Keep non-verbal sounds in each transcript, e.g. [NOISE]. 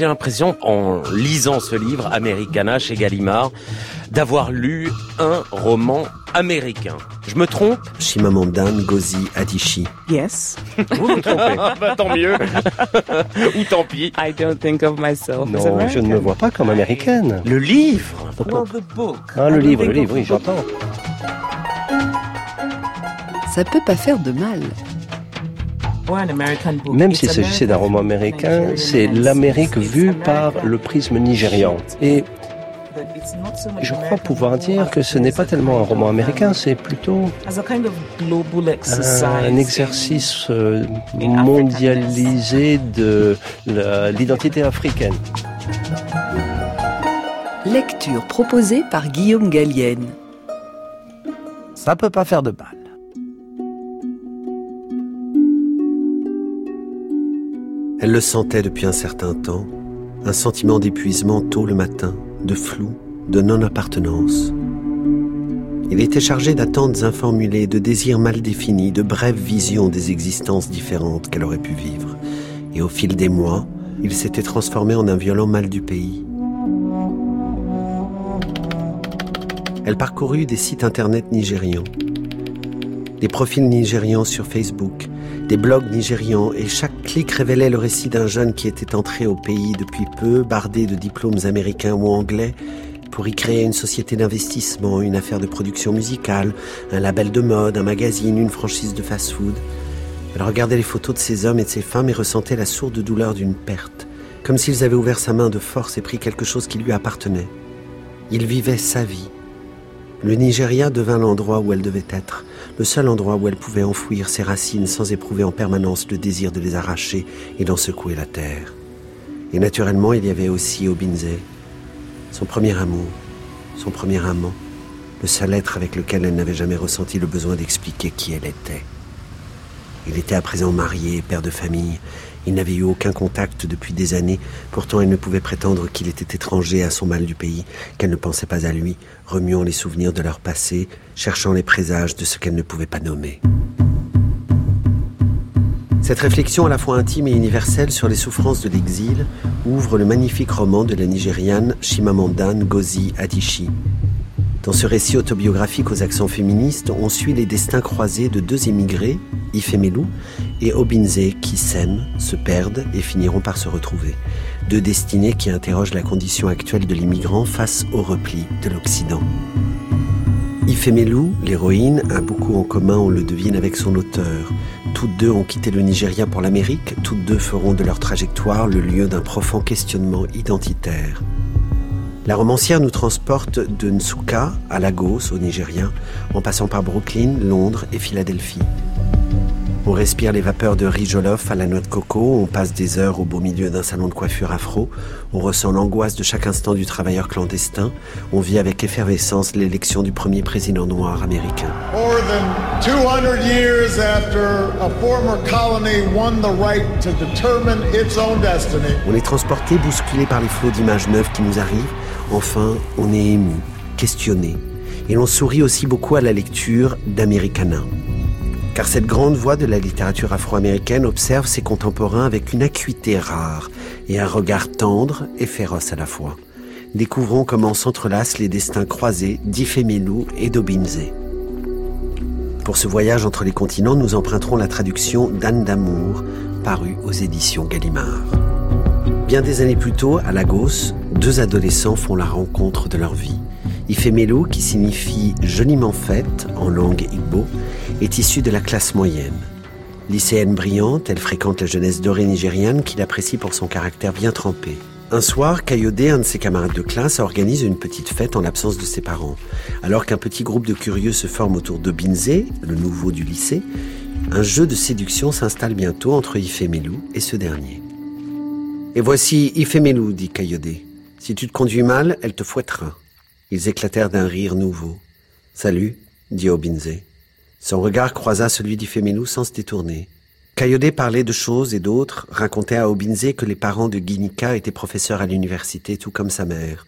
j'ai l'impression, en lisant ce livre, Americana, chez Gallimard, d'avoir lu un roman américain. Je me trompe? Shimamondan Ngozi Adichie. Yes. Vous me trompez. [LAUGHS] bah, tant mieux. [LAUGHS] Ou tant pis. I don't think of myself as Non, je ne American. me vois pas comme américaine. Le livre Well, the book. Ah, le livre, le livre, oui, the book. j'entends. Ça peut pas faire de mal. Même It's s'il s'agissait d'un American roman américain, c'est l'Amérique vue par le prisme nigérian. Et but it's not so much je crois American pouvoir dire que ce n'est pas tellement un kind roman of, américain, c'est plutôt un exercice euh, mondialisé de l'identité africaine. Lecture proposée par Guillaume Gallienne. Ça peut pas faire de mal. Elle le sentait depuis un certain temps, un sentiment d'épuisement tôt le matin, de flou, de non-appartenance. Il était chargé d'attentes informulées, de désirs mal définis, de brèves visions des existences différentes qu'elle aurait pu vivre. Et au fil des mois, il s'était transformé en un violent mal du pays. Elle parcourut des sites internet nigérians, des profils nigérians sur Facebook, des blogs nigérians, et chaque clic révélait le récit d'un jeune qui était entré au pays depuis peu, bardé de diplômes américains ou anglais, pour y créer une société d'investissement, une affaire de production musicale, un label de mode, un magazine, une franchise de fast-food. Elle regardait les photos de ces hommes et de ces femmes et ressentait la sourde douleur d'une perte, comme s'ils avaient ouvert sa main de force et pris quelque chose qui lui appartenait. Il vivait sa vie. Le Nigeria devint l'endroit où elle devait être, le seul endroit où elle pouvait enfouir ses racines sans éprouver en permanence le désir de les arracher et d'en secouer la terre. Et naturellement, il y avait aussi Obinze, son premier amour, son premier amant, le seul être avec lequel elle n'avait jamais ressenti le besoin d'expliquer qui elle était. Il était à présent marié, père de famille. Il n'avait eu aucun contact depuis des années. Pourtant, elle ne pouvait prétendre qu'il était étranger à son mal du pays, qu'elle ne pensait pas à lui, remuant les souvenirs de leur passé, cherchant les présages de ce qu'elle ne pouvait pas nommer. Cette réflexion à la fois intime et universelle sur les souffrances de l'exil ouvre le magnifique roman de la Nigériane Chimamanda Ngozi Adichie. Dans ce récit autobiographique aux accents féministes, on suit les destins croisés de deux émigrés, Ifemelu et Obinze, qui s'aiment, se perdent et finiront par se retrouver. Deux destinées qui interrogent la condition actuelle de l'immigrant face au repli de l'Occident. Ifemelu, l'héroïne, a beaucoup en commun, on le devine, avec son auteur. Toutes deux ont quitté le Nigeria pour l'Amérique, toutes deux feront de leur trajectoire le lieu d'un profond questionnement identitaire. La romancière nous transporte de Nsuka à Lagos, au Nigeria, en passant par Brooklyn, Londres et Philadelphie. On respire les vapeurs de riz jollof à la noix de coco, on passe des heures au beau milieu d'un salon de coiffure afro, on ressent l'angoisse de chaque instant du travailleur clandestin, on vit avec effervescence l'élection du premier président noir américain. More than 200 years after a former colony won the right to determine its own destiny, On est transporté, bousculé par les flots d'images neuves qui nous arrivent. Enfin, on est ému, questionné. Et l'on sourit aussi beaucoup à la lecture d'Americana. Car cette grande voix de la littérature afro-américaine observe ses contemporains avec une acuité rare et un regard tendre et féroce à la fois. Découvrons comment s'entrelacent les destins croisés d'Ifemelu et d'Obinze. Pour ce voyage entre les continents, nous emprunterons la traduction d'Anne d'amour, parue aux éditions Gallimard. Bien des années plus tôt, à Lagos, deux adolescents font la rencontre de leur vie. Ifemelu, qui signifie joliment faite en langue igbo, est issue de la classe moyenne. Lycéenne brillante, elle fréquente la jeunesse dorée nigériane qu'il apprécie pour son caractère bien trempé. Un soir, Kayode, un de ses camarades de classe, organise une petite fête en l'absence de ses parents. Alors qu'un petit groupe de curieux se forme autour de Binze, le nouveau du lycée, un jeu de séduction s'installe bientôt entre Ifemelu et ce dernier. Et voici Ifemelu, dit Kayode. Si tu te conduis mal, elle te fouettera. Ils éclatèrent d'un rire nouveau. Salut, dit Obinze. Son regard croisa celui d'Ifemelu sans se détourner. Kayode parlait de choses et d'autres, racontait à Obinze que les parents de Ginika étaient professeurs à l'université, tout comme sa mère.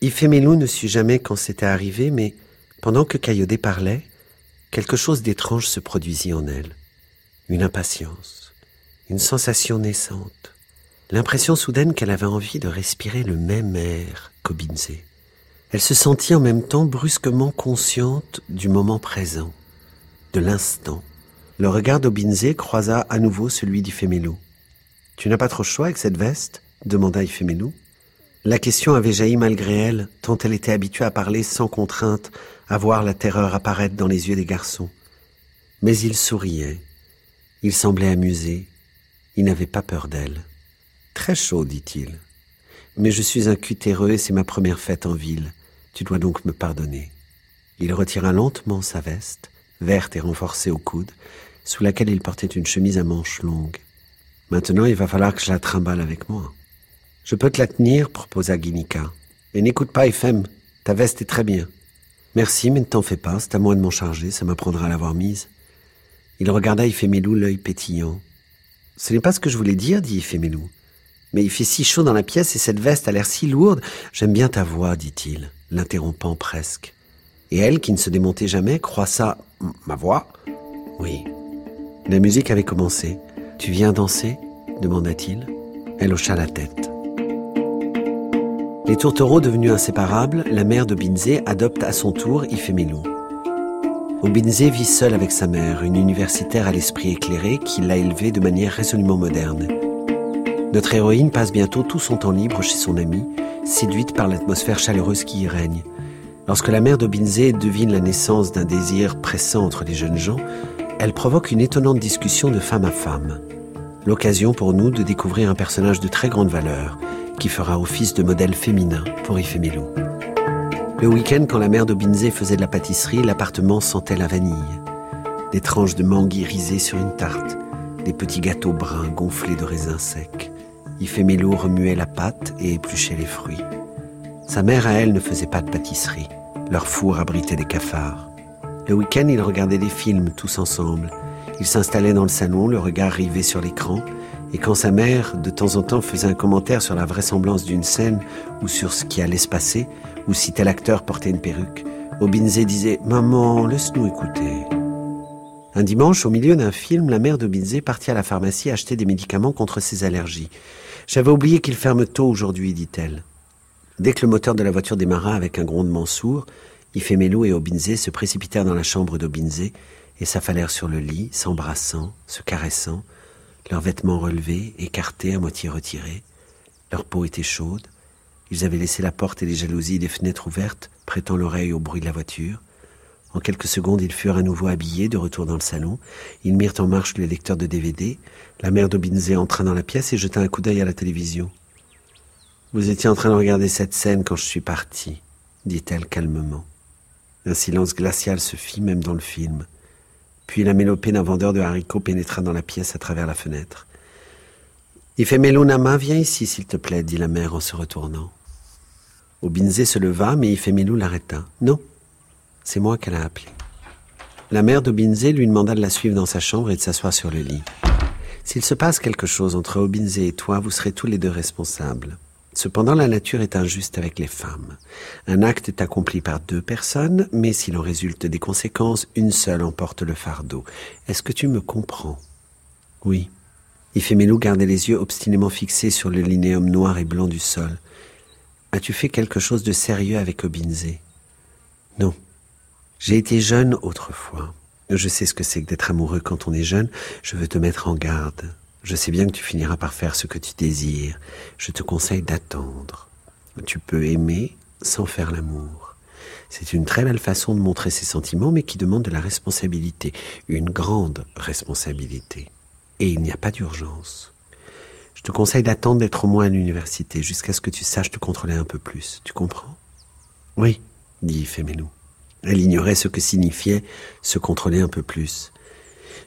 Ifemelu ne sut jamais quand c'était arrivé, mais pendant que Kayode parlait, quelque chose d'étrange se produisit en elle. Une impatience, une sensation naissante, L'impression soudaine qu'elle avait envie de respirer le même air qu'Obinze. Elle se sentit en même temps brusquement consciente du moment présent, de l'instant. Le regard d'Obinze croisa à nouveau celui d'Ifemelu. Tu n'as pas trop choix avec cette veste? demanda Ifemelu. La question avait jailli malgré elle, tant elle était habituée à parler sans contrainte, à voir la terreur apparaître dans les yeux des garçons. Mais il souriait. Il semblait amusé. Il n'avait pas peur d'elle. Très chaud, dit-il. Mais je suis un cutéreux et c'est ma première fête en ville. Tu dois donc me pardonner. Il retira lentement sa veste, verte et renforcée au coude, sous laquelle il portait une chemise à manches longues. Maintenant, il va falloir que je la trimballe avec moi. Je peux te la tenir, proposa Guinica. Et n'écoute pas, FM, ta veste est très bien. Merci, mais ne t'en fais pas, c'est à moi de m'en charger, ça m'apprendra à l'avoir mise. Il regarda Ifemelu l'œil pétillant. Ce n'est pas ce que je voulais dire, dit Ifemelu. Mais il fait si chaud dans la pièce et cette veste a l'air si lourde. J'aime bien ta voix, dit-il, l'interrompant presque. Et elle, qui ne se démontait jamais, croissa ma voix. Oui. La musique avait commencé. Tu viens danser demanda-t-il. Elle hocha la tête. Les tourtereaux devenus inséparables, la mère de Binzé adopte à son tour Ifemelu. Obinze vit seul avec sa mère, une universitaire à l'esprit éclairé qui l'a élevée de manière résolument moderne. Notre héroïne passe bientôt tout son temps libre chez son amie, séduite par l'atmosphère chaleureuse qui y règne. Lorsque la mère d'Obinze devine la naissance d'un désir pressant entre les jeunes gens, elle provoque une étonnante discussion de femme à femme. L'occasion pour nous de découvrir un personnage de très grande valeur, qui fera office de modèle féminin pour Ifemelu. Le week-end, quand la mère d'Obinze faisait de la pâtisserie, l'appartement sentait la vanille. Des tranches de mangue irisées sur une tarte, des petits gâteaux bruns gonflés de raisins secs. Ifemelu remuait la pâte et épluchait les fruits. Sa mère à elle ne faisait pas de pâtisserie. Leur four abritait des cafards. Le week-end, ils regardaient des films tous ensemble. Ils s'installaient dans le salon, le regard rivé sur l'écran, et quand sa mère, de temps en temps, faisait un commentaire sur la vraisemblance d'une scène ou sur ce qui allait se passer, ou si tel acteur portait une perruque, Obinze disait Maman, laisse-nous écouter. Un dimanche, au milieu d'un film, la mère d'Obinze partit à la pharmacie acheter des médicaments contre ses allergies. J'avais oublié qu'il ferme tôt aujourd'hui, dit-elle. Dès que le moteur de la voiture démarra avec un grondement sourd, Ifemelu et Obinze se précipitèrent dans la chambre d'Obinze et s'affalèrent sur le lit, s'embrassant, se caressant, leurs vêtements relevés, écartés, à moitié retirés. Leur peau était chaude. Ils avaient laissé la porte et les jalousies des fenêtres ouvertes, prêtant l'oreille au bruit de la voiture. En quelques secondes, ils furent à nouveau habillés, de retour dans le salon. Ils mirent en marche le lecteur de DVD. La mère d'Obinze entra dans la pièce et jeta un coup d'œil à la télévision. Vous étiez en train de regarder cette scène quand je suis parti, dit-elle calmement. Un silence glacial se fit même dans le film. Puis la mélopée d'un vendeur de haricots pénétra dans la pièce à travers la fenêtre. Ifemelou viens ici, s'il te plaît, dit la mère en se retournant. Obinze se leva, mais Ifemelou l'arrêta. Non, c'est moi qu'elle a appelé. La mère d'Obinze lui demanda de la suivre dans sa chambre et de s'asseoir sur le lit. S'il se passe quelque chose entre Obinze et toi, vous serez tous les deux responsables. Cependant, la nature est injuste avec les femmes. Un acte est accompli par deux personnes, mais s'il en résulte des conséquences, une seule emporte le fardeau. Est-ce que tu me comprends? Oui. Ifemelu gardait les yeux obstinément fixés sur le linéum noir et blanc du sol. As-tu fait quelque chose de sérieux avec Obinze? Non. J'ai été jeune autrefois. Je sais ce que c'est d'être amoureux quand on est jeune. Je veux te mettre en garde. Je sais bien que tu finiras par faire ce que tu désires. Je te conseille d'attendre. Tu peux aimer sans faire l'amour. C'est une très belle façon de montrer ses sentiments, mais qui demande de la responsabilité, une grande responsabilité. Et il n'y a pas d'urgence. Je te conseille d'attendre d'être au moins à l'université, jusqu'à ce que tu saches te contrôler un peu plus. Tu comprends? Oui, dit Femelou. Elle ignorait ce que signifiait se contrôler un peu plus.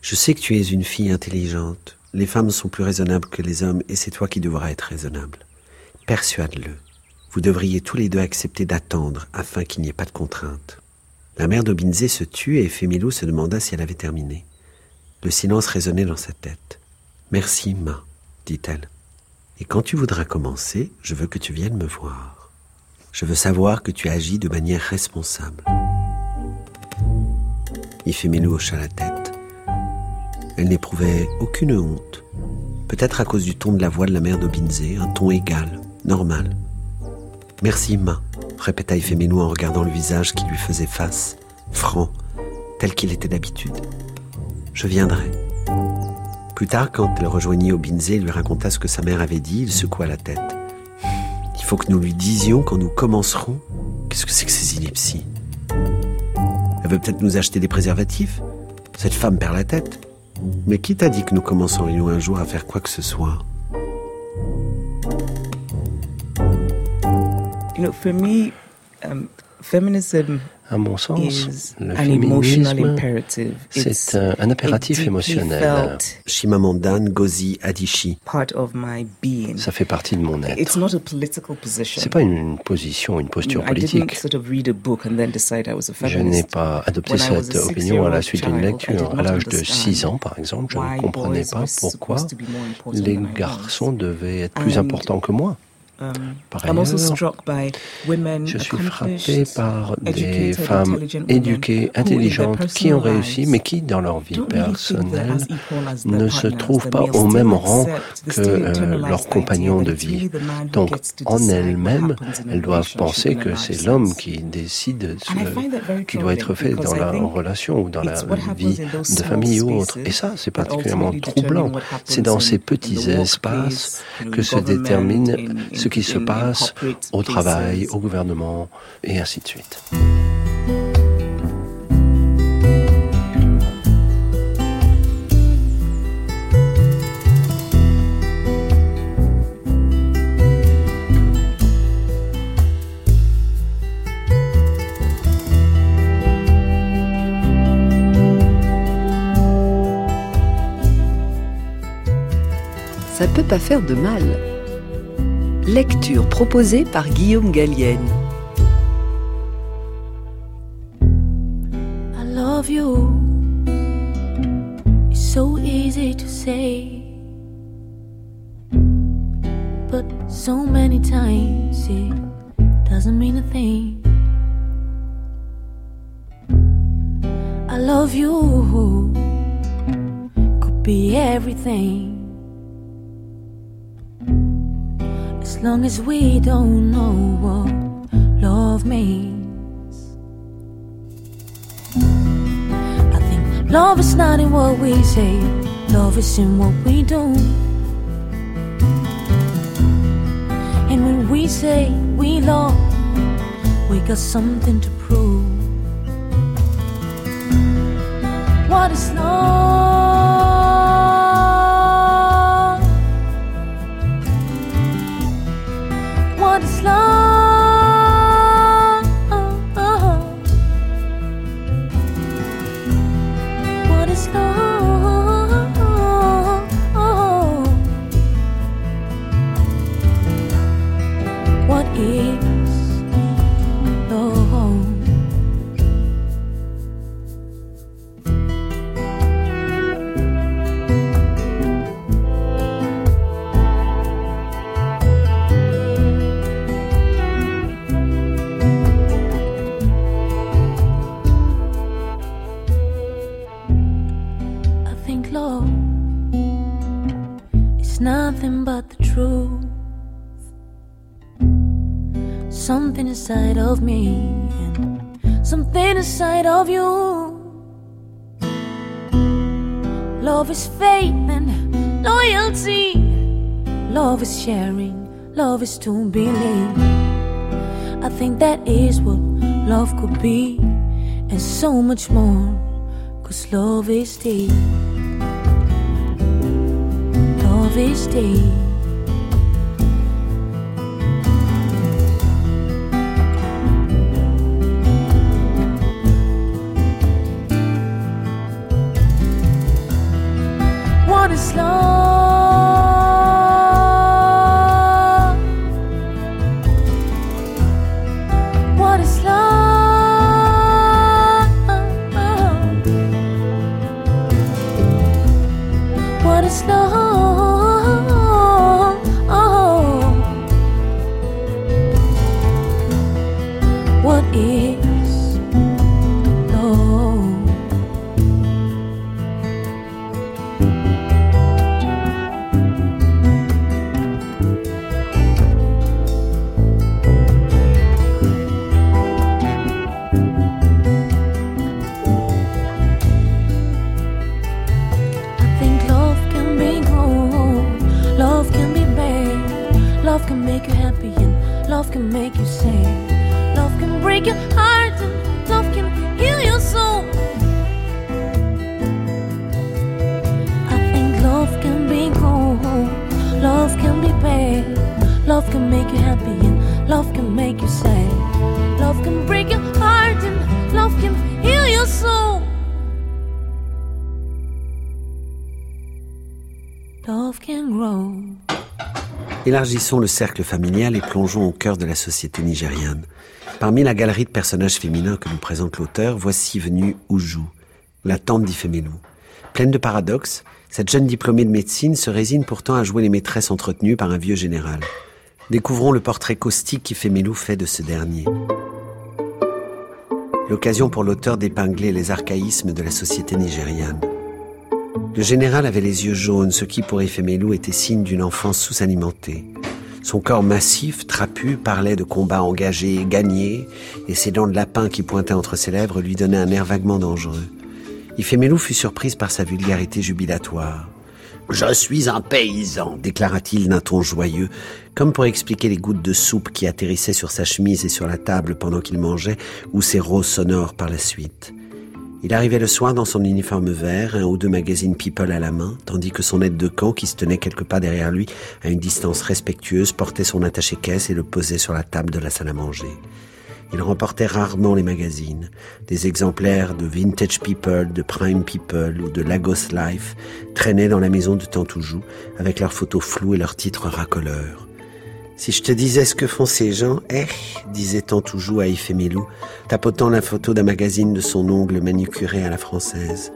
Je sais que tu es une fille intelligente, les femmes sont plus raisonnables que les hommes et c'est toi qui devras être raisonnable. Persuade-le. Vous devriez tous les deux accepter d'attendre afin qu'il n'y ait pas de contrainte. La mère d'Obinze se tut et Fémilou se demanda si elle avait terminé. Le silence résonnait dans sa tête. Merci, ma, dit-elle. Et quand tu voudras commencer, je veux que tu viennes me voir. Je veux savoir que tu agis de manière responsable. Ifemelu hocha la tête. Elle n'éprouvait aucune honte. Peut-être à cause du ton de la voix de la mère d'Obinze, un ton égal, normal. Merci, Ma, répéta Ifemenu en regardant le visage qui lui faisait face, franc, tel qu'il était d'habitude. Je viendrai. Plus tard, quand elle rejoignit Obinze et lui raconta ce que sa mère avait dit, il secoua la tête. Il faut que nous lui disions quand nous commencerons. Qu'est-ce que c'est que ces inepties Elle veut peut-être nous acheter des préservatifs Cette femme perd la tête. Mais qui t'a dit que nous commencerions un jour à faire quoi que ce soit? Um, feminism À mon sens, is le an emotional féminisme, c'est un, impératif émotionnel. felt Shimamandan Gozi Adichie. part of my being. Ça fait partie de mon It's être. not a political position. C'est pas une, position, une posture I didn't politique. sort of read a book and then decide I was a Je n'ai feminist. pas adopté When I was cette opinion à la suite d'une lecture. À l'âge de understand 6 ans, par exemple, je why ne comprenais boys pas were pourquoi supposed to be more important les garçons devaient être plus importants que moi. Um, Par I'm also ailleurs, struck by women Je suis frappé par des femmes éduquées, intelligentes, qui ont réussi, mais qui, dans leur vie personnelle, ne se trouvent pas au même rang que euh, leurs compagnons de vie. Donc, en elles-mêmes, elles doivent penser que c'est l'homme qui décide ce qui doit être fait troubling dans la relation ou dans la vie de famille ou autre. Et ça, c'est that particulièrement troublant. C'est dans ces petits espaces que se détermine in- ce qui se passe au travail, au gouvernement, et ainsi de suite. Ça peut pas faire de mal. Lecture proposée par Guillaume Gallienne. I love you. It's so easy to say, but so many times it doesn't mean a thing. I love you. Could be everything. As long as we don't know what love means. I think love is not in what we say, love is in what we do. And when we say we love, we got something to prove. What is love? Something inside of me and something inside of you. Love is faith and loyalty. Love is sharing. Love is to believe. I think that is what love could be, and so much more. Cause love is deep. Love is deep. not as long. can make you say Love can break your heart and love can heal your soul. I think love can be cold, love can be bad Love can make you happy and love can make you sad. Love can break your heart and love can heal your soul. Love can grow. Élargissons le cercle familial et plongeons au cœur de la société nigériane. Parmi la galerie de personnages féminins que nous présente l'auteur, voici venue Uju, la tante d'Ifemelu. Pleine de paradoxes, cette jeune diplômée de médecine se résigne pourtant à jouer les maîtresses entretenues par un vieux général. Découvrons le portrait caustique qu'Ifemelu fait de ce dernier. L'occasion pour l'auteur d'épingler les archaïsmes de la société nigériane. Le général avait les yeux jaunes, ce qui pour Ifemelu était signe d'une enfance sous-alimentée. Son corps massif, trapu, parlait de combats engagés et gagnés, et ses dents de lapin qui pointaient entre ses lèvres lui donnaient un air vaguement dangereux. Ifemelu fut surprise par sa vulgarité jubilatoire. Je suis un paysan, déclara-t-il d'un ton joyeux, comme pour expliquer les gouttes de soupe qui atterrissaient sur sa chemise et sur la table pendant qu'il mangeait, ou ses roses sonores par la suite. Il arrivait le soir dans son uniforme vert, un ou deux magazines People à la main, tandis que son aide de camp, qui se tenait quelque pas derrière lui, à une distance respectueuse, portait son attaché-caisse et le posait sur la table de la salle à manger. Il remportait rarement les magazines. Des exemplaires de Vintage People, de Prime People ou de Lagos Life traînaient dans la maison de Tantoujou, avec leurs photos floues et leurs titres racoleurs. Si je te disais ce que font ces gens, eh, disait Tantoujou à Ifemelu, tapotant la photo d'un magazine de son ongle manucuré à la française.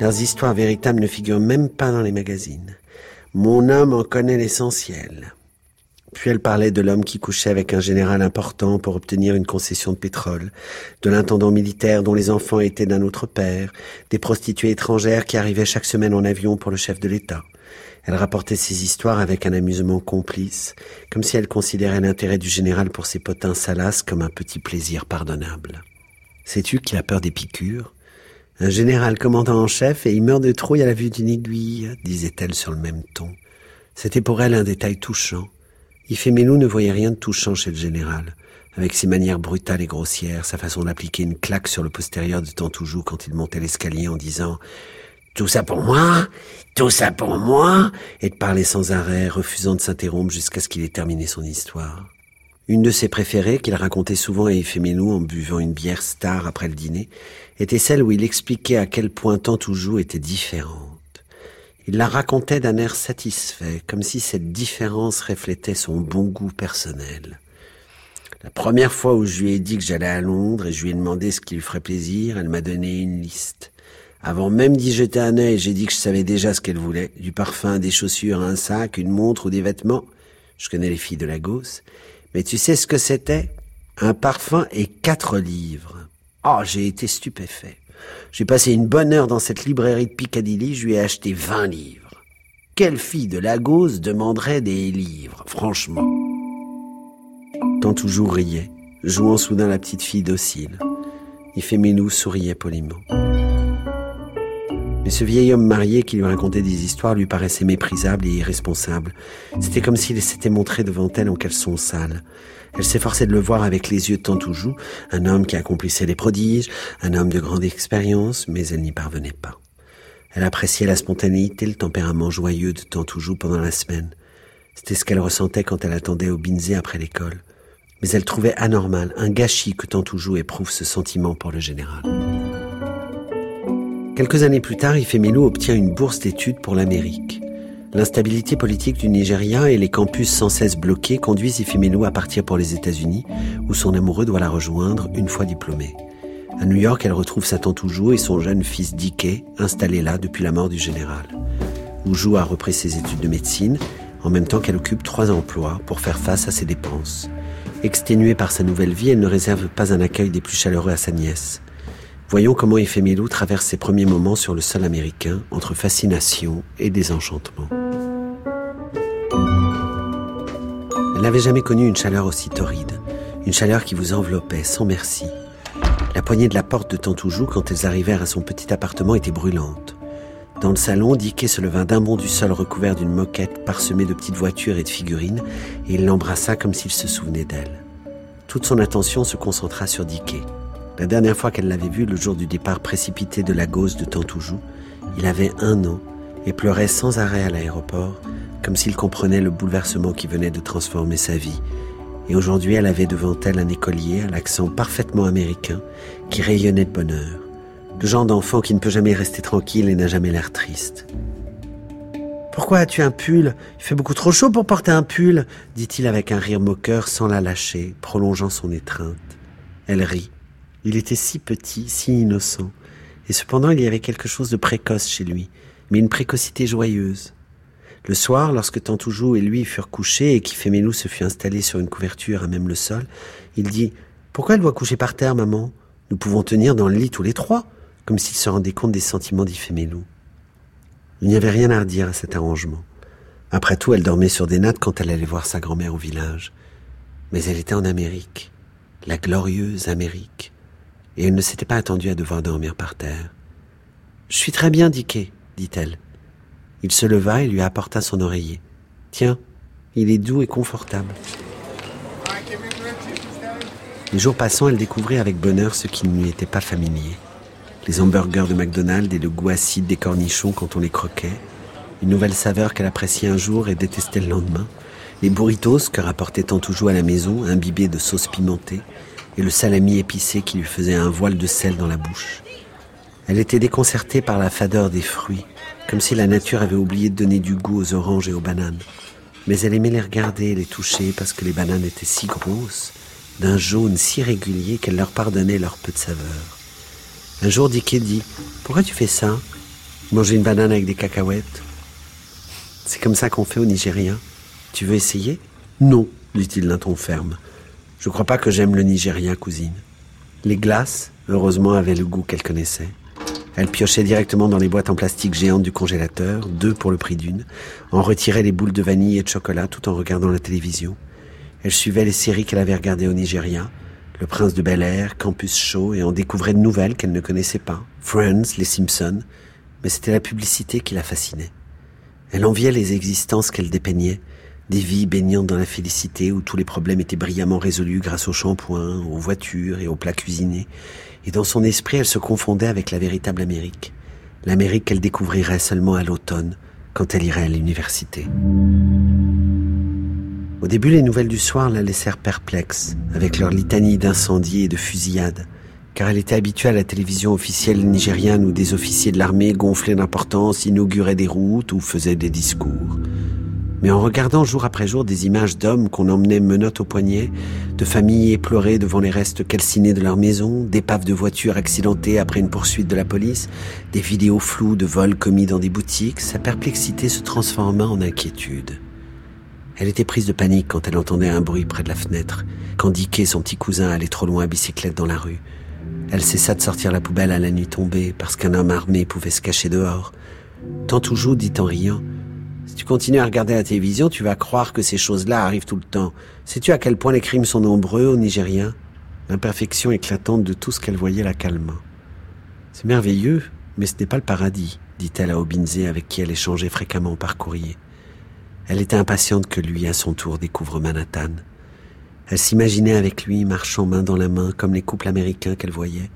Leurs histoires véritables ne figurent même pas dans les magazines. Mon homme en connaît l'essentiel. Puis elle parlait de l'homme qui couchait avec un général important pour obtenir une concession de pétrole, de l'intendant militaire dont les enfants étaient d'un autre père, des prostituées étrangères qui arrivaient chaque semaine en avion pour le chef de l'État. Elle rapportait ces histoires avec un amusement complice, comme si elle considérait l'intérêt du général pour ses potins salaces comme un petit plaisir pardonnable. Sais-tu qu'il a peur des piqûres? Un général commandant en chef et il meurt de trouille à la vue d'une aiguille, disait-elle sur le même ton. C'était pour elle un détail touchant. Ifemelu ne voyait rien de touchant chez le général, avec ses manières brutales et grossières, sa façon d'appliquer une claque sur le postérieur de Tantoujou quand il montait l'escalier en disant tout ça pour moi, tout ça pour moi, et de parler sans arrêt, refusant de s'interrompre jusqu'à ce qu'il ait terminé son histoire. Une de ses préférées, qu'il racontait souvent à Ifemelu en buvant une bière star après le dîner, était celle où il expliquait à quel point Tantoujou était différente. Il la racontait d'un air satisfait, comme si cette différence reflétait son bon goût personnel. La première fois où je lui ai dit que j'allais à Londres et je lui ai demandé ce qui lui ferait plaisir, elle m'a donné une liste. Avant même d'y jeter un œil, j'ai dit que je savais déjà ce qu'elle voulait. Du parfum, des chaussures, un sac, une montre ou des vêtements. Je connais les filles de Lagos. Mais tu sais ce que c'était? Un parfum et quatre livres. Oh, j'ai été stupéfait. J'ai passé une bonne heure dans cette librairie de Piccadilly, je lui ai acheté vingt livres. Quelle fille de Lagos demanderait des livres, franchement? Tant toujours riait, jouant soudain la petite fille docile. Ifemelu souriait poliment. Mais ce vieil homme marié qui lui racontait des histoires lui paraissait méprisable et irresponsable. C'était comme s'il s'était montré devant elle en caleçon sale. Elle s'efforçait de le voir avec les yeux de Tantoujou, un homme qui accomplissait des prodiges, un homme de grande expérience, mais elle n'y parvenait pas. Elle appréciait la spontanéité, le tempérament joyeux de Tantoujou pendant la semaine. C'était ce qu'elle ressentait quand elle attendait au Binzé après l'école. Mais elle trouvait anormal, un gâchis que Tantoujou éprouve ce sentiment pour le général. Quelques années plus tard, Ifemelu obtient une bourse d'études pour l'Amérique. L'instabilité politique du Nigeria et les campus sans cesse bloqués conduisent Ifemelu à partir pour les États-Unis, où son amoureux doit la rejoindre une fois diplômée. À New York, elle retrouve sa tante Oujou et son jeune fils Dickey, installés là depuis la mort du général. Oujou a repris ses études de médecine, en même temps qu'elle occupe trois emplois pour faire face à ses dépenses. Exténuée par sa nouvelle vie, elle ne réserve pas un accueil des plus chaleureux à sa nièce. Voyons comment Ifemelu traverse ses premiers moments sur le sol américain entre fascination et désenchantement. Elle n'avait jamais connu une chaleur aussi torride, une chaleur qui vous enveloppait sans merci. La poignée de la porte de Tantoujou quand elles arrivèrent à son petit appartement était brûlante. Dans le salon, Dickey se leva d'un bond du sol recouvert d'une moquette parsemée de petites voitures et de figurines, et il l'embrassa comme s'il se souvenait d'elle. Toute son attention se concentra sur Dickey. La dernière fois qu'elle l'avait vu, le jour du départ précipité de la gauze de Tantoujou, il avait un an et pleurait sans arrêt à l'aéroport, comme s'il comprenait le bouleversement qui venait de transformer sa vie. Et aujourd'hui, elle avait devant elle un écolier à l'accent parfaitement américain qui rayonnait de bonheur. Le genre d'enfant qui ne peut jamais rester tranquille et n'a jamais l'air triste. Pourquoi as-tu un pull? Il fait beaucoup trop chaud pour porter un pull, dit-il avec un rire moqueur sans la lâcher, prolongeant son étreinte. Elle rit. Il était si petit, si innocent. Et cependant, il y avait quelque chose de précoce chez lui, mais une précocité joyeuse. Le soir, lorsque Tantoujou et lui furent couchés et qu'Ifémélou se fut installé sur une couverture à même le sol, il dit Pourquoi elle doit coucher par terre, maman? Nous pouvons tenir dans le lit tous les trois, comme s'il se rendait compte des sentiments d'Ifémélou. Il n'y avait rien à redire à cet arrangement. Après tout, elle dormait sur des nattes quand elle allait voir sa grand-mère au village. Mais elle était en Amérique, la glorieuse Amérique, et elle ne s'était pas attendue à devoir dormir par terre. Je suis très bien, Dicky, dit-elle. Il se leva et lui apporta son oreiller. Tiens, il est doux et confortable. Les jours passant, elle découvrit avec bonheur ce qui ne lui était pas familier. Les hamburgers de McDonald's et le goût acide des cornichons quand on les croquait. Une nouvelle saveur qu'elle appréciait un jour et détestait le lendemain. Les burritos que rapportait tant toujours à la maison, imbibés de sauce pimentée. Et le salami épicé qui lui faisait un voile de sel dans la bouche. Elle était déconcertée par la fadeur des fruits, comme si la nature avait oublié de donner du goût aux oranges et aux bananes. Mais elle aimait les regarder et les toucher parce que les bananes étaient si grosses, d'un jaune si régulier qu'elle leur pardonnait leur peu de saveur. Un jour, Dicky dit Pourquoi tu fais ça? Manger une banane avec des cacahuètes? C'est comme ça qu'on fait au Nigeria. Tu veux essayer Non, dit-il d'un ton ferme. Je crois pas que j'aime le Nigeria, cousine. Les glaces, heureusement, avaient le goût qu'elle connaissait. Elle piochait directement dans les boîtes en plastique géantes du congélateur, deux pour le prix d'une, en retirait les boules de vanille et de chocolat tout en regardant la télévision. Elle suivait les séries qu'elle avait regardées au Nigeria, Le Prince de Bel Air, Campus Show, et en découvrait de nouvelles qu'elle ne connaissait pas, Friends, Les Simpsons, mais c'était la publicité qui la fascinait. Elle enviait les existences qu'elle dépeignait, des vies baignant dans la félicité où tous les problèmes étaient brillamment résolus grâce au shampoing, aux voitures et aux plats cuisinés, et dans son esprit elle se confondait avec la véritable Amérique, l'Amérique qu'elle découvrirait seulement à l'automne, quand elle irait à l'université. Au début, les nouvelles du soir la laissèrent perplexe, avec leur litanie d'incendies et de fusillades, car elle était habituée à la télévision officielle nigériane où des officiers de l'armée gonflaient d'importance, inauguraient des routes ou faisaient des discours. Mais en regardant jour après jour des images d'hommes qu'on emmenait menottes au poignet, de familles éplorées devant les restes calcinés de leur maison, d'épaves de voitures accidentées après une poursuite de la police, des vidéos floues de vols commis dans des boutiques, sa perplexité se transforma en inquiétude. Elle était prise de panique quand elle entendait un bruit près de la fenêtre, quand Dick et son petit cousin allaient trop loin à bicyclette dans la rue. Elle cessa de sortir la poubelle à la nuit tombée parce qu'un homme armé pouvait se cacher dehors. Tant toujours dit en riant tu continues à regarder la télévision, tu vas croire que ces choses-là arrivent tout le temps. Sais-tu à quel point les crimes sont nombreux au Nigeria L'imperfection éclatante de tout ce qu'elle voyait la calma. C'est merveilleux, mais ce n'est pas le paradis, dit-elle à Obinze avec qui elle échangeait fréquemment par courrier. Elle était impatiente que lui, à son tour, découvre Manhattan. Elle s'imaginait avec lui, marchant main dans la main, comme les couples américains qu'elle voyait,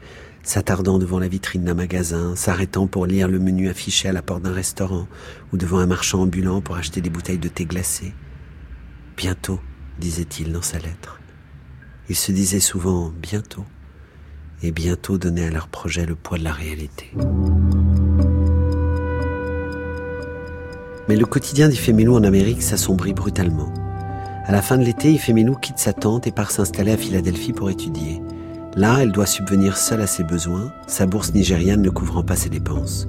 s'attardant devant la vitrine d'un magasin, s'arrêtant pour lire le menu affiché à la porte d'un restaurant, ou devant un marchand ambulant pour acheter des bouteilles de thé glacé. Bientôt, disait-il dans sa lettre. Il se disait souvent bientôt, et bientôt donnait à leur projet le poids de la réalité. Mais le quotidien d'Ifemelu en Amérique s'assombrit brutalement. À la fin de l'été, Ifemelu quitte sa tante et part s'installer à Philadelphie pour étudier. Là, elle doit subvenir seule à ses besoins, sa bourse nigériane ne couvrant pas ses dépenses.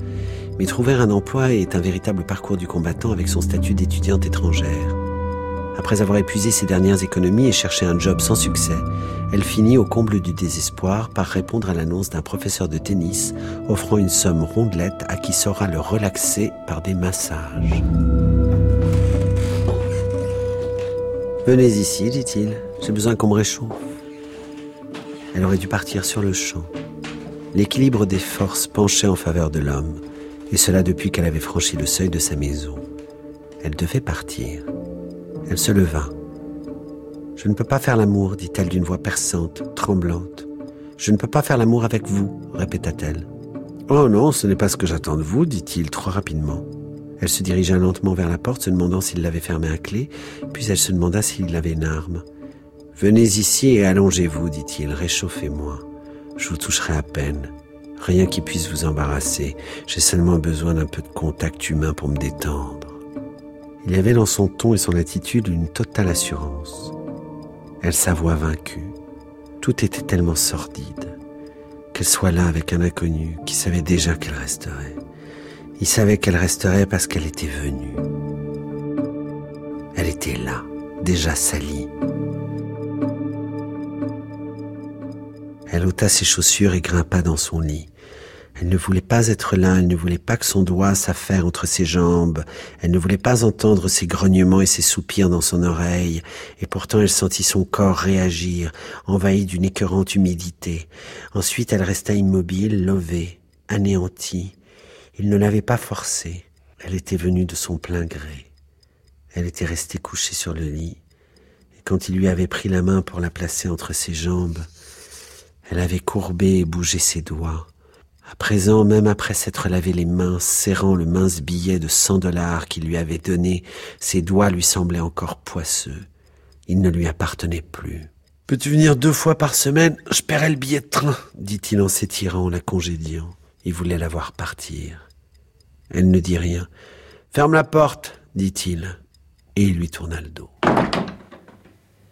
Mais trouver un emploi est un véritable parcours du combattant avec son statut d'étudiante étrangère. Après avoir épuisé ses dernières économies et cherché un job sans succès, elle finit au comble du désespoir par répondre à l'annonce d'un professeur de tennis offrant une somme rondelette à qui saura le relaxer par des massages. Venez ici, dit-il. J'ai besoin qu'on me réchauffe. Elle aurait dû partir sur le champ. L'équilibre des forces penchait en faveur de l'homme, et cela depuis qu'elle avait franchi le seuil de sa maison. Elle devait partir. Elle se leva. Je ne peux pas faire l'amour, dit-elle d'une voix perçante, tremblante. Je ne peux pas faire l'amour avec vous, répéta-t-elle. Oh non, ce n'est pas ce que j'attends de vous, dit-il trop rapidement. Elle se dirigea lentement vers la porte, se demandant s'il l'avait fermée à clé, puis elle se demanda s'il avait une arme. Venez ici et allongez-vous, dit-il, réchauffez-moi. Je vous toucherai à peine. Rien qui puisse vous embarrasser. J'ai seulement besoin d'un peu de contact humain pour me détendre. Il y avait dans son ton et son attitude une totale assurance. Elle s'avoua vaincue. Tout était tellement sordide. Qu'elle soit là avec un inconnu qui savait déjà qu'elle resterait. Il savait qu'elle resterait parce qu'elle était venue. Elle était là, déjà salie. Elle ôta ses chaussures et grimpa dans son lit. Elle ne voulait pas être là, elle ne voulait pas que son doigt s'affaire entre ses jambes, elle ne voulait pas entendre ses grognements et ses soupirs dans son oreille, et pourtant elle sentit son corps réagir, envahi d'une écœurante humidité. Ensuite elle resta immobile, lovée, anéantie. Il ne l'avait pas forcée, elle était venue de son plein gré. Elle était restée couchée sur le lit, et quand il lui avait pris la main pour la placer entre ses jambes, elle avait courbé et bougé ses doigts. À présent, même après s'être lavé les mains, serrant le mince billet de cent dollars qu'il lui avait donné, ses doigts lui semblaient encore poisseux. Il ne lui appartenait plus. Peux-tu venir deux fois par semaine? Je paierai le billet de train, dit-il en s'étirant, la congédiant. Il voulait la voir partir. Elle ne dit rien. Ferme la porte, dit-il, et il lui tourna le dos.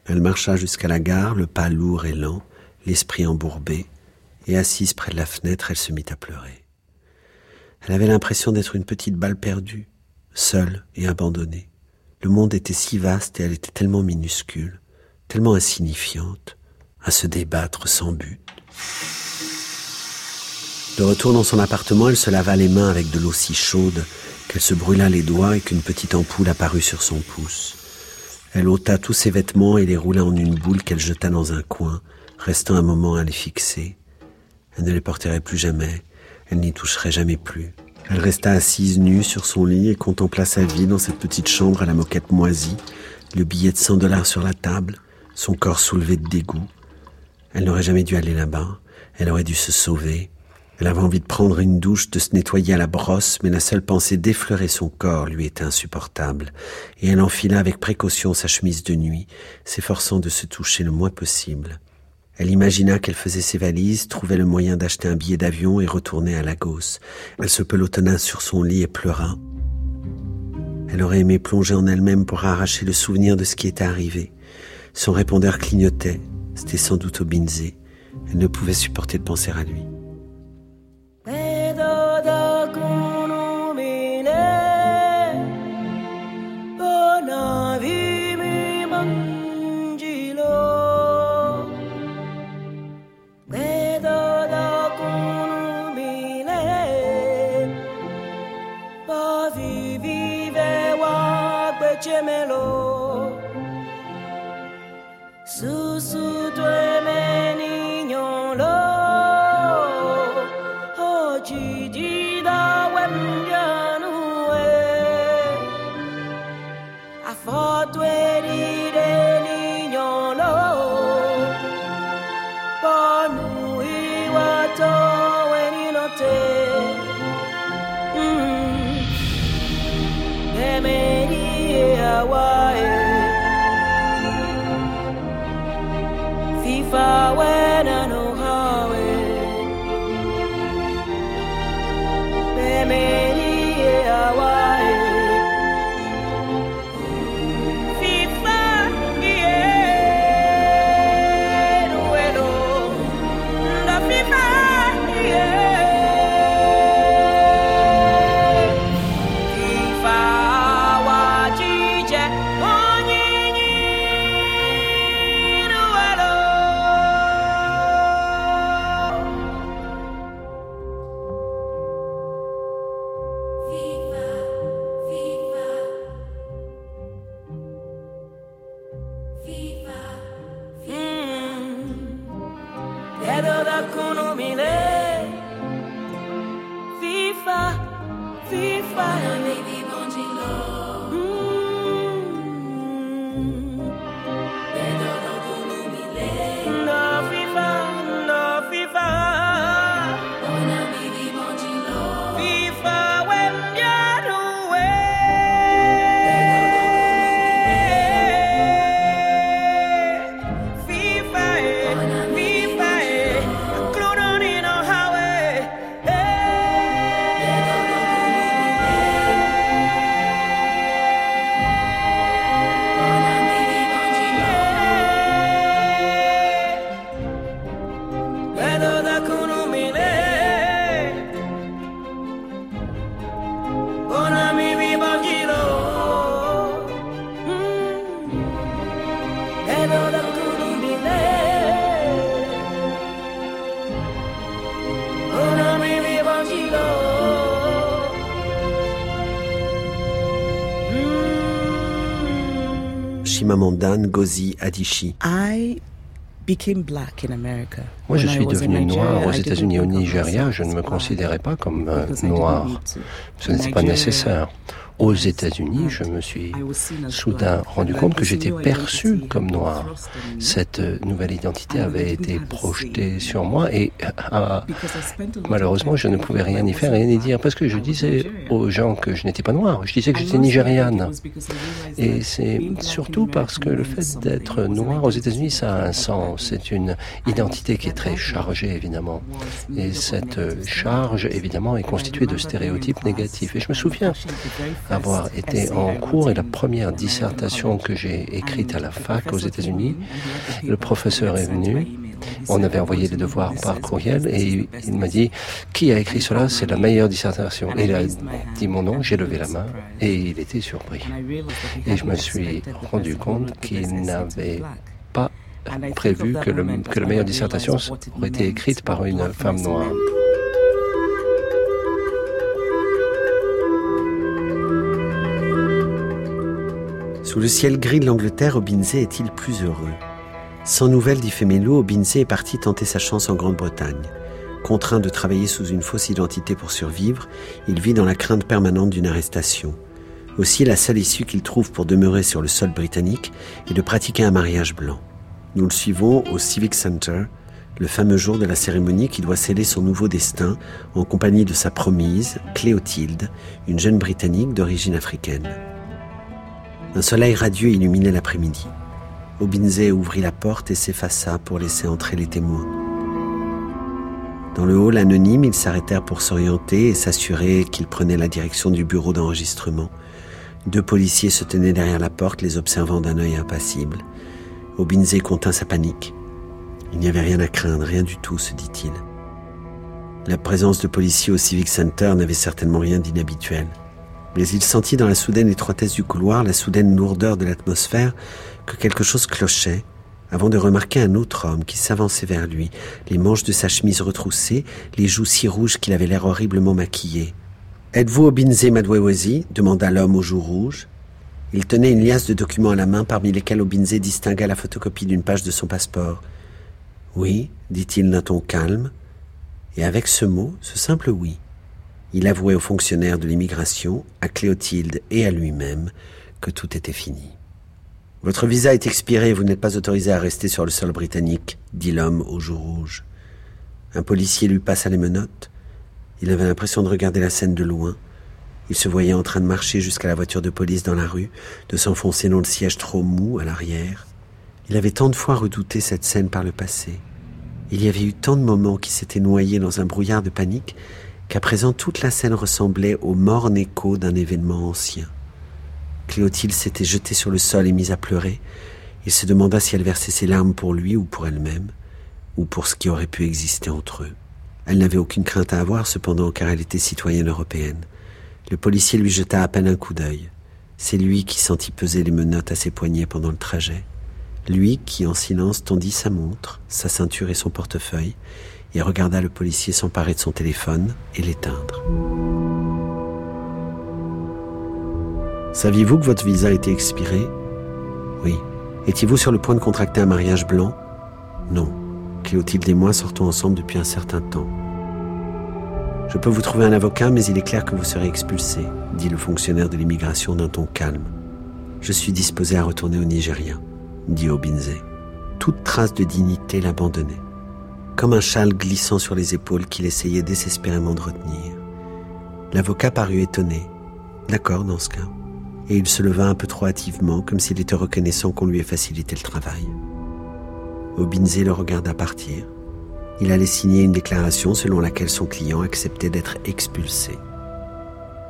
Elle marcha jusqu'à la gare, le pas lourd et lent, l'esprit embourbé, et assise près de la fenêtre, elle se mit à pleurer. Elle avait l'impression d'être une petite balle perdue, seule et abandonnée. Le monde était si vaste et elle était tellement minuscule, tellement insignifiante, à se débattre sans but. De retour dans son appartement, elle se lava les mains avec de l'eau si chaude qu'elle se brûla les doigts et qu'une petite ampoule apparut sur son pouce. Elle ôta tous ses vêtements et les roula en une boule qu'elle jeta dans un coin, restant un moment à les fixer. Elle ne les porterait plus jamais, elle n'y toucherait jamais plus. Elle resta assise nue sur son lit et contempla sa vie dans cette petite chambre à la moquette moisie, le billet de 100 dollars sur la table, son corps soulevé de dégoût. Elle n'aurait jamais dû aller là-bas, elle aurait dû se sauver. Elle avait envie de prendre une douche, de se nettoyer à la brosse, mais la seule pensée d'effleurer son corps lui était insupportable, et elle enfila avec précaution sa chemise de nuit, s'efforçant de se toucher le moins possible. Elle imagina qu'elle faisait ses valises, trouvait le moyen d'acheter un billet d'avion et retournait à Lagos. Elle se pelotonna sur son lit et pleura. Elle aurait aimé plonger en elle-même pour arracher le souvenir de ce qui était arrivé. Son répondeur clignotait. C'était sans doute au Binzé. Elle ne pouvait supporter de penser à lui. Ngozi Adichie. I became black in America. Moi, je suis devenu noir aux États-Unis et au Nigeria. Je ne me considérais pas comme euh, noir. Ce n'était pas nécessaire. Aux États-Unis, je me suis soudain rendu compte que j'étais perçu comme noir. Cette nouvelle identité avait été projetée sur moi et because I spent a lot of malheureusement, je ne pouvais rien y faire, rien y dire parce que je disais aux gens que je n'étais pas noir. Je disais que j'étais nigériane. Et c'est surtout parce que le fait d'être noir aux États-Unis, ça a un sens. C'est une identité qui est très chargée, évidemment. Et cette charge, évidemment, est constituée de stéréotypes négatifs. Et je me souviens avoir été en cours et la première dissertation que j'ai écrite à la fac aux États-Unis, le professeur est venu, on avait envoyé les devoirs par courriel et il m'a dit qui a écrit cela, c'est la meilleure dissertation. Et il a dit mon nom, j'ai levé la main et il était surpris. Et je me suis rendu compte qu'il n'avait pas prévu que, le- que la meilleure dissertation aurait été écrite par une femme noire. Sous le ciel gris de l'Angleterre, Obinze est-il plus heureux? Sans nouvelles d'Ifemelo, Obinze est parti tenter sa chance en Grande-Bretagne. Contraint de travailler sous une fausse identité pour survivre, il vit dans la crainte permanente d'une arrestation. Aussi, la seule issue qu'il trouve pour demeurer sur le sol britannique est de pratiquer un mariage blanc. Nous le suivons au Civic Center, le fameux jour de la cérémonie qui doit sceller son nouveau destin en compagnie de sa promise, Cléotilde, une jeune Britannique d'origine africaine. Un soleil radieux illuminait l'après-midi. Obinze ouvrit la porte et s'effaça pour laisser entrer les témoins. Dans le hall anonyme, ils s'arrêtèrent pour s'orienter et s'assurer qu'ils prenaient la direction du bureau d'enregistrement. Deux policiers se tenaient derrière la porte, les observant d'un œil impassible. Obinze contint sa panique. Il n'y avait rien à craindre, rien du tout, se dit-il. La présence de policiers au Civic Center n'avait certainement rien d'inhabituel. Mais il sentit dans la soudaine étroitesse du couloir, la soudaine lourdeur de l'atmosphère, que quelque chose clochait, avant de remarquer un autre homme qui s'avançait vers lui, les manches de sa chemise retroussées, les joues si rouges qu'il avait l'air horriblement maquillé. Êtes-vous Obinze Madwewezi demanda l'homme aux joues rouges. Il tenait une liasse de documents à la main, parmi lesquels Obinze distingua la photocopie d'une page de son passeport. Oui, dit-il d'un ton calme, et avec ce mot, ce simple oui, il avouait aux fonctionnaires de l'immigration, à Cléotilde et à lui-même que tout était fini. Votre visa est expiré vous n'êtes pas autorisé à rester sur le sol britannique, dit l'homme aux joues rouges. Un policier lui passa les menottes. Il avait l'impression de regarder la scène de loin. Il se voyait en train de marcher jusqu'à la voiture de police dans la rue, de s'enfoncer dans le siège trop mou à l'arrière. Il avait tant de fois redouté cette scène par le passé. Il y avait eu tant de moments qui s'étaient noyés dans un brouillard de panique qu'à présent toute la scène ressemblait au morne écho d'un événement ancien. Cléotilde s'était jetée sur le sol et mise à pleurer. Il se demanda si elle versait ses larmes pour lui ou pour elle-même, ou pour ce qui aurait pu exister entre eux. Elle n'avait aucune crainte à avoir cependant car elle était citoyenne européenne. Le policier lui jeta à peine un coup d'œil. C'est lui qui sentit peser les menottes à ses poignets pendant le trajet. Lui qui, en silence, tendit sa montre, sa ceinture et son portefeuille, et regarda le policier s'emparer de son téléphone et l'éteindre. Saviez-vous que votre visa était expiré? Oui. Étiez-vous sur le point de contracter un mariage blanc? Non. Cléotilde et moi sortons ensemble depuis un certain temps. Je peux vous trouver un avocat, mais il est clair que vous serez expulsé, dit le fonctionnaire de l'immigration d'un ton calme. Je suis disposé à retourner au Nigeria, dit Obinze. Toute trace de dignité l'abandonnait, comme un châle glissant sur les épaules qu'il essayait désespérément de retenir. L'avocat parut étonné. D'accord dans ce cas. Et il se leva un peu trop hâtivement, comme s'il était reconnaissant qu'on lui ait facilité le travail. Obinze le regarda partir. Il allait signer une déclaration selon laquelle son client acceptait d'être expulsé.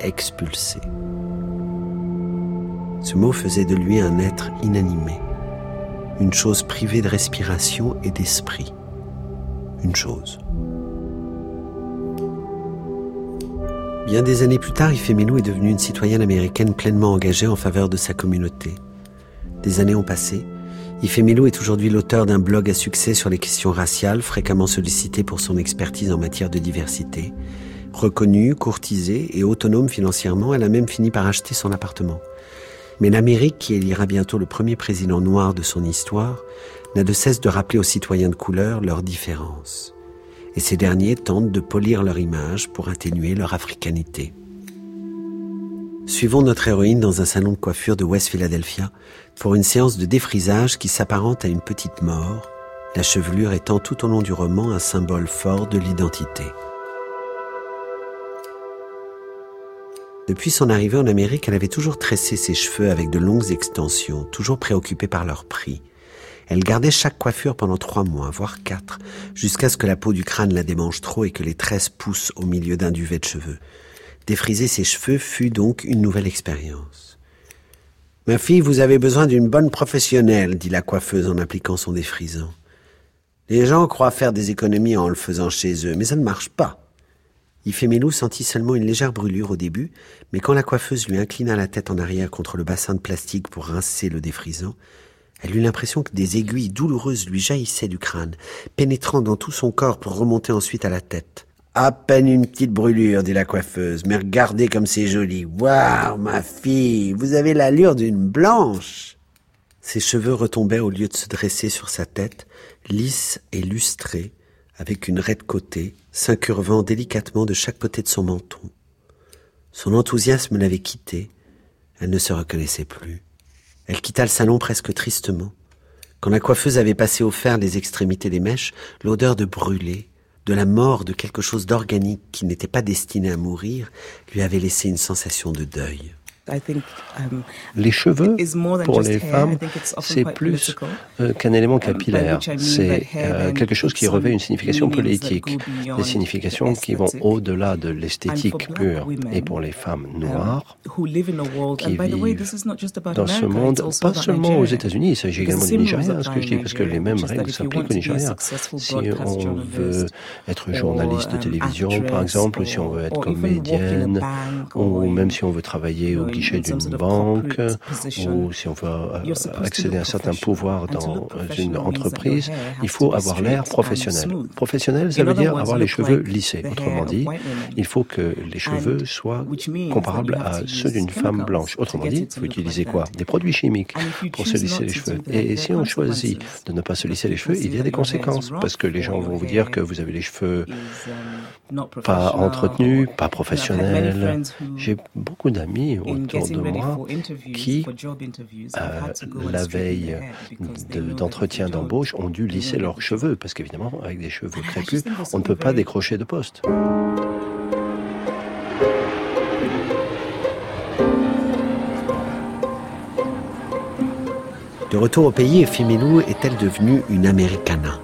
Expulsé. Ce mot faisait de lui un être inanimé, une chose privée de respiration et d'esprit. Une chose. Bien des années plus tard, Ifemelo est devenue une citoyenne américaine pleinement engagée en faveur de sa communauté. Des années ont passé. Ifemelo est aujourd'hui l'auteur d'un blog à succès sur les questions raciales, fréquemment sollicité pour son expertise en matière de diversité. Reconnue, courtisée et autonome financièrement, elle a même fini par acheter son appartement. Mais l'Amérique, qui élira bientôt le premier président noir de son histoire, n'a de cesse de rappeler aux citoyens de couleur leurs différences. Et ces derniers tentent de polir leur image pour atténuer leur africanité. Suivons notre héroïne dans un salon de coiffure de West Philadelphia pour une séance de défrisage qui s'apparente à une petite mort, la chevelure étant tout au long du roman un symbole fort de l'identité. Depuis son arrivée en Amérique, elle avait toujours tressé ses cheveux avec de longues extensions, toujours préoccupée par leur prix. Elle gardait chaque coiffure pendant trois mois, voire quatre, jusqu'à ce que la peau du crâne la démange trop et que les tresses poussent au milieu d'un duvet de cheveux. Défriser ses cheveux fut donc une nouvelle expérience. Ma fille, vous avez besoin d'une bonne professionnelle, dit la coiffeuse en appliquant son défrisant. Les gens croient faire des économies en le faisant chez eux, mais ça ne marche pas. Ifemelu sentit seulement une légère brûlure au début, mais quand la coiffeuse lui inclina la tête en arrière contre le bassin de plastique pour rincer le défrisant, elle eut l'impression que des aiguilles douloureuses lui jaillissaient du crâne, pénétrant dans tout son corps pour remonter ensuite à la tête. À peine une petite brûlure, dit la coiffeuse, mais regardez comme c'est joli. Waouh, ma fille, vous avez l'allure d'une blanche. Ses cheveux retombaient au lieu de se dresser sur sa tête, lisses et lustrés, avec une raie de côté, s'incurvant délicatement de chaque côté de son menton. Son enthousiasme l'avait quittée, elle ne se reconnaissait plus. Elle quitta le salon presque tristement. Quand la coiffeuse avait passé au fer les extrémités des mèches, l'odeur de brûlé, de la mort de quelque chose d'organique qui n'était pas destiné à mourir, lui avait laissé une sensation de deuil. Um, les cheveux, pour les femmes, c'est plus euh, qu'un élément uh, capillaire. C'est euh, quelque chose qui revêt une signification politique, des significations qui vont au-delà de l'esthétique pure. Et pour les femmes um, noires qui vivent dans ce monde, pas seulement aux États-Unis, il s'agit également du Nigeria, ce que je dis, parce que les mêmes règles s'appliquent au Nigeria. Si on veut être journaliste de télévision, par exemple, si on veut être comédienne, ou même si on veut travailler au guichet d'une banque ou si on veut euh, accéder à un certain pouvoir dans une entreprise, il faut avoir l'air professionnel. Professionnel, ça veut dire avoir les cheveux lissés. Autrement dit, il faut que les cheveux soient comparables à ceux d'une femme blanche. Autrement dit, il faut utiliser quoi Des produits chimiques pour se lisser les cheveux. Et si on choisit de ne pas se lisser les cheveux, il y a des conséquences parce que les gens vont vous dire que vous avez les cheveux pas entretenus, pas professionnels. J'ai beaucoup d'amis autour de moi qui, euh, la veille d'entretien d'embauche, ont dû lisser leurs cheveux, parce qu'évidemment, avec des cheveux ah, crépus, on ne peut pas décrocher de poste. De retour au pays, Efimelu est-elle devenue une Americana?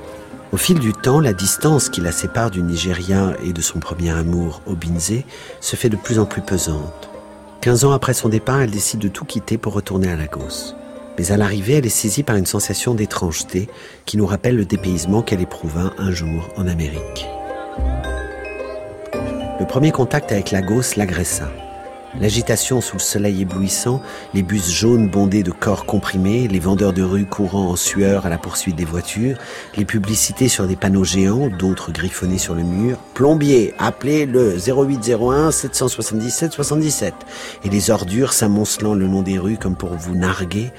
Au fil du temps, la distance qui la sépare du Nigeria et de son premier amour, Obinze, se fait de plus en plus pesante. Quinze ans après son départ, elle décide de tout quitter pour retourner à Lagos. Mais à l'arrivée, elle est saisie par une sensation d'étrangeté qui nous rappelle le dépaysement qu'elle éprouva un jour en Amérique. Le premier contact avec Lagos l'agressa. L'agitation sous le soleil éblouissant, les bus jaunes bondés de corps comprimés, les vendeurs de rue courant en sueur à la poursuite des voitures, les publicités sur des panneaux géants, d'autres griffonnés sur le mur. Plombier, appelez le 0801 777 77. Et les ordures s'amoncelant le long des rues comme pour vous narguer.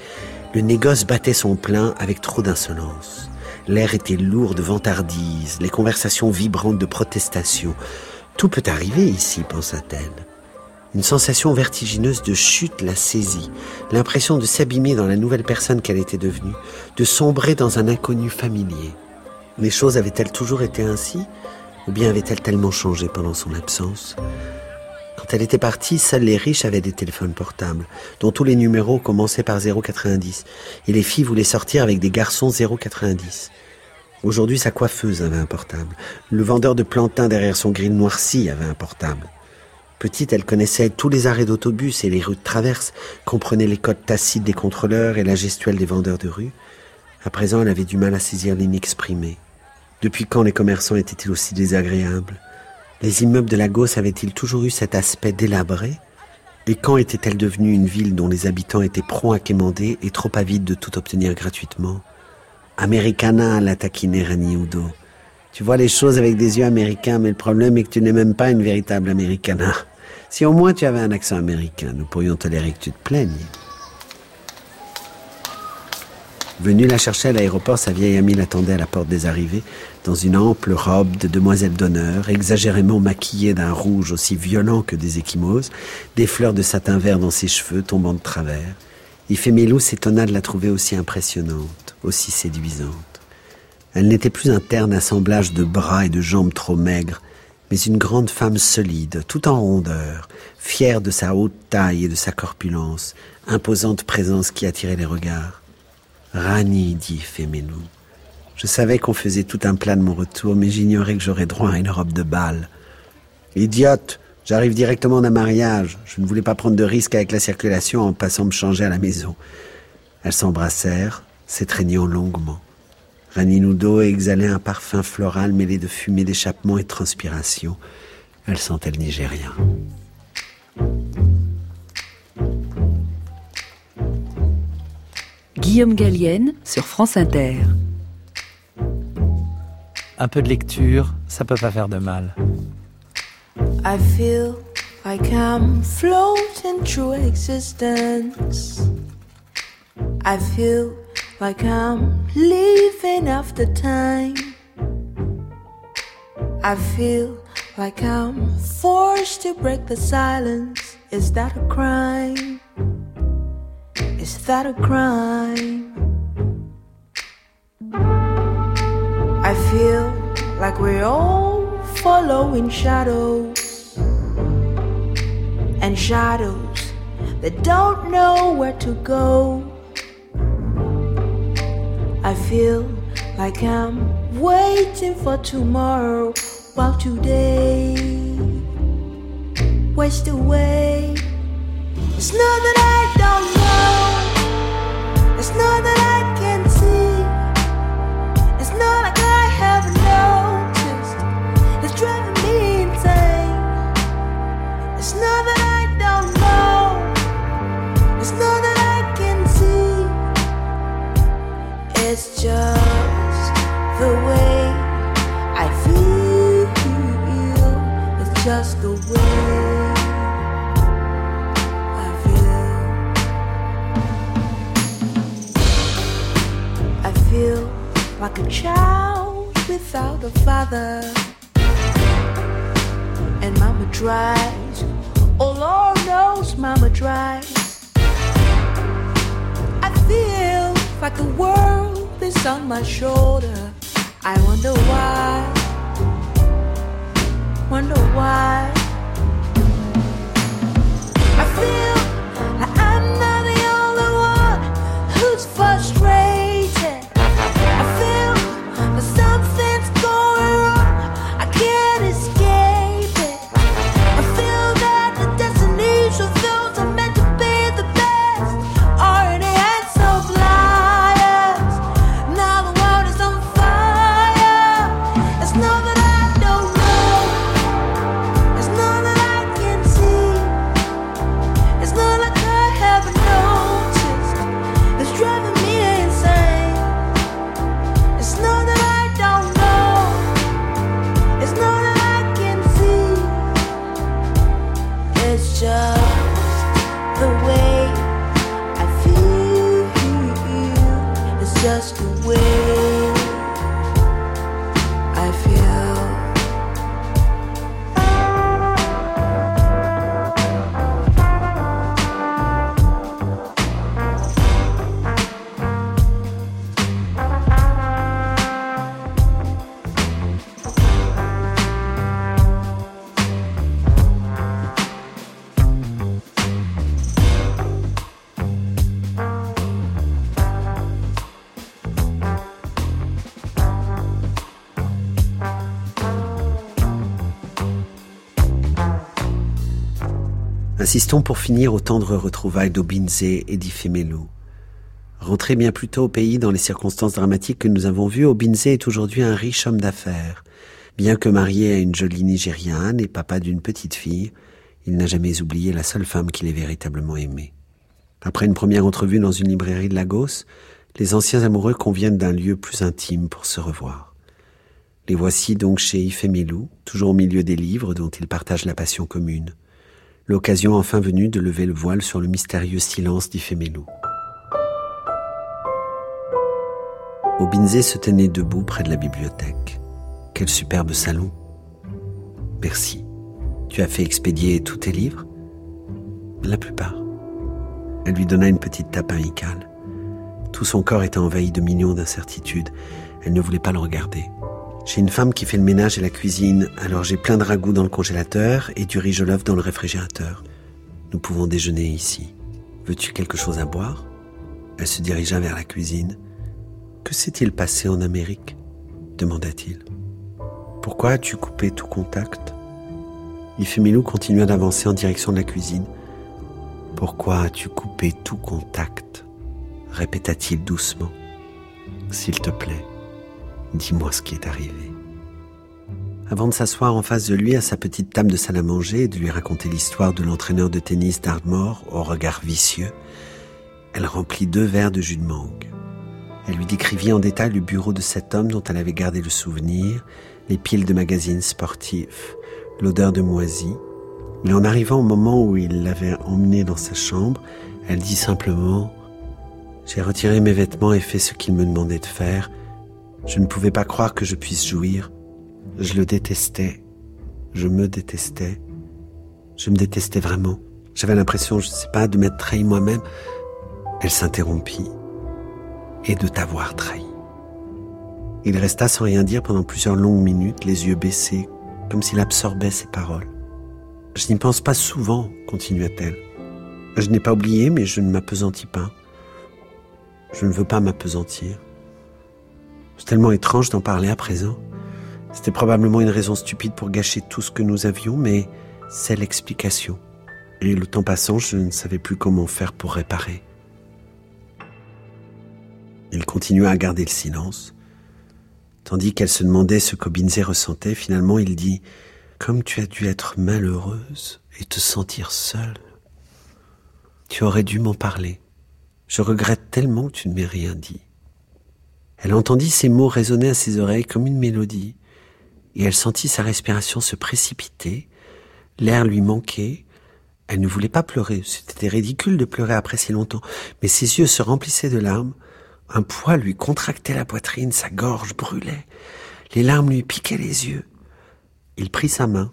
Le négoce battait son plein avec trop d'insolence. L'air était lourd de vantardise, les conversations vibrantes de protestation. Tout peut arriver ici, pensa-t-elle. Une sensation vertigineuse de chute la saisit, l'impression de s'abîmer dans la nouvelle personne qu'elle était devenue, de sombrer dans un inconnu familier. Les choses avaient-elles toujours été ainsi? Ou bien avaient-elles tellement changé pendant son absence? Quand elle était partie, seuls les riches avaient des téléphones portables, dont tous les numéros commençaient par 090, et les filles voulaient sortir avec des garçons 090. Aujourd'hui, sa coiffeuse avait un portable. Le vendeur de plantain derrière son grill noirci avait un portable. Petite, elle connaissait tous les arrêts d'autobus et les rues de traverse, comprenait les codes tacites des contrôleurs et la gestuelle des vendeurs de rue. À présent, elle avait du mal à saisir l'inexprimé. Depuis quand les commerçants étaient-ils aussi désagréables? Les immeubles de Lagos avaient-ils toujours eu cet aspect délabré? Et quand était-elle devenue une ville dont les habitants étaient prompts à quémander et trop avides de tout obtenir gratuitement? Americana, la taquinait Rani Udo. Tu vois les choses avec des yeux américains, mais le problème est que tu n'es même pas une véritable Americana. Si au moins tu avais un accent américain, nous pourrions tolérer que tu te plaignes. Venu la chercher à l'aéroport, sa vieille amie l'attendait à la porte des arrivées, dans une ample robe de demoiselle d'honneur, exagérément maquillée d'un rouge aussi violent que des échymoses, des fleurs de satin vert dans ses cheveux tombant de travers. Ifemélou s'étonna de la trouver aussi impressionnante, aussi séduisante. Elle n'était plus un terne assemblage de bras et de jambes trop maigres, mais une grande femme solide, tout en rondeur, fière de sa haute taille et de sa corpulence, imposante présence qui attirait les regards. Rani, dit Fémélou. Je savais qu'on faisait tout un plat de mon retour, mais j'ignorais que j'aurais droit à une robe de bal. Idiote, j'arrive directement d'un mariage. Je ne voulais pas prendre de risque avec la circulation en passant me changer à la maison. Elles s'embrassèrent, s'étreignant longuement. Raninudo exhalait un parfum floral mêlé de fumée d'échappement et de transpiration. Elle sentait le Nigérien. Guillaume Gallienne sur France Inter. Un peu de lecture, ça peut pas faire de mal. I feel like I'm floating through existence. I feel like I'm leaving after time. I feel like I'm forced to break the silence. Is that a crime? Is that a crime? I feel like we're all following shadows and shadows that don't know where to go. I feel like I'm waiting for tomorrow while today wastes away. It's not that I don't know, it's not that I just the way I feel. It's just the way I feel. I feel like a child without a father. And mama tries. Oh Lord knows mama tries. I feel like the world is on my shoulder. I wonder why. Wonder why. I feel I'm not the only one who's frustrated. Insistons pour finir aux tendres retrouvailles d'Obinze et d'Ifemelu. Rentré bien plus tôt au pays dans les circonstances dramatiques que nous avons vues, Obinze est aujourd'hui un riche homme d'affaires. Bien que marié à une jolie Nigériane et papa d'une petite fille, il n'a jamais oublié la seule femme qu'il ait véritablement aimée. Après une première entrevue dans une librairie de Lagos, les anciens amoureux conviennent d'un lieu plus intime pour se revoir. Les voici donc chez Ifemelu, toujours au milieu des livres dont ils partagent la passion commune. L'occasion enfin venue de lever le voile sur le mystérieux silence d'Ifemelu. Obinze se tenait debout près de la bibliothèque. Quel superbe salon. Merci. Tu as fait expédier tous tes livres? La plupart. Elle lui donna une petite tape amicale. Tout son corps était envahi de millions d'incertitudes. Elle ne voulait pas le regarder. J'ai une femme qui fait le ménage et la cuisine, alors j'ai plein de ragoûts dans le congélateur et du riz jollof dans le réfrigérateur. Nous pouvons déjeuner ici. Veux-tu quelque chose à boire? Elle se dirigea vers la cuisine. Que s'est-il passé en Amérique? demanda-t-il. Pourquoi as-tu coupé tout contact? Ifemilou continua d'avancer en direction de la cuisine. Pourquoi as-tu coupé tout contact? répéta-t-il doucement. S'il te plaît, dis-moi ce qui est arrivé. Avant de s'asseoir en face de lui à sa petite table de salle à manger et de lui raconter l'histoire de l'entraîneur de tennis d'Ardmore au regard vicieux, elle remplit deux verres de jus de mangue. Elle lui décrivit en détail le bureau de cet homme dont elle avait gardé le souvenir, les piles de magazines sportifs, l'odeur de moisi. Mais en arrivant au moment où il l'avait emmené dans sa chambre, elle dit simplement ⁇ J'ai retiré mes vêtements et fait ce qu'il me demandait de faire. Je ne pouvais pas croire que je puisse jouir. Je le détestais. Je me détestais. Je me détestais vraiment. J'avais l'impression, je ne sais pas, de m'être trahi moi-même. Elle s'interrompit. Et de t'avoir trahi. Il resta sans rien dire pendant plusieurs longues minutes, les yeux baissés, comme s'il absorbait ses paroles. Je n'y pense pas souvent, continua-t-elle. Je n'ai pas oublié, mais je ne m'apesantis pas. Je ne veux pas m'apesantir. C'est tellement étrange d'en parler à présent. C'était probablement une raison stupide pour gâcher tout ce que nous avions, mais c'est l'explication. Et le temps passant, je ne savais plus comment faire pour réparer. Il continua à garder le silence. Tandis qu'elle se demandait ce qu'Obinze ressentait, finalement il dit Comme tu as dû être malheureuse et te sentir seule. Tu aurais dû m'en parler. Je regrette tellement que tu ne m'aies rien dit. Elle entendit ces mots résonner à ses oreilles comme une mélodie et elle sentit sa respiration se précipiter, l'air lui manquait, elle ne voulait pas pleurer, c'était ridicule de pleurer après si longtemps, mais ses yeux se remplissaient de larmes, un poids lui contractait la poitrine, sa gorge brûlait, les larmes lui piquaient les yeux. Il prit sa main,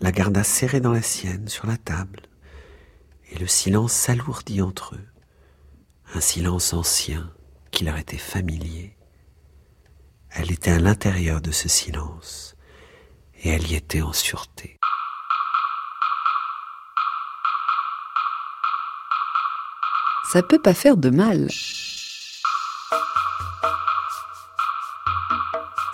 la garda serrée dans la sienne sur la table, et le silence s'alourdit entre eux, un silence ancien qui leur était familier. Elle était à l'intérieur de ce silence et elle y était en sûreté. Ça peut pas faire de mal.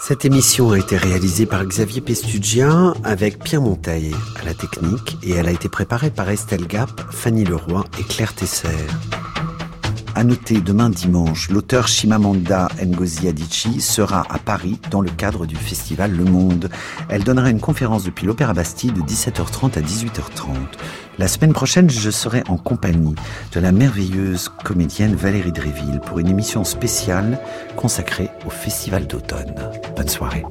Cette émission a été réalisée par Xavier Pestugia avec Pierre Monteil à la technique et elle a été préparée par Estelle Gap, Fanny Leroy et Claire Tesser. À noter, demain dimanche, l'auteur Shimamanda Ngozi Adichie sera à Paris dans le cadre du festival Le Monde. Elle donnera une conférence depuis l'Opéra Bastille de 17h30 à 18h30. La semaine prochaine, je serai en compagnie de la merveilleuse comédienne Valérie Dréville pour une émission spéciale consacrée au festival d'automne. Bonne soirée.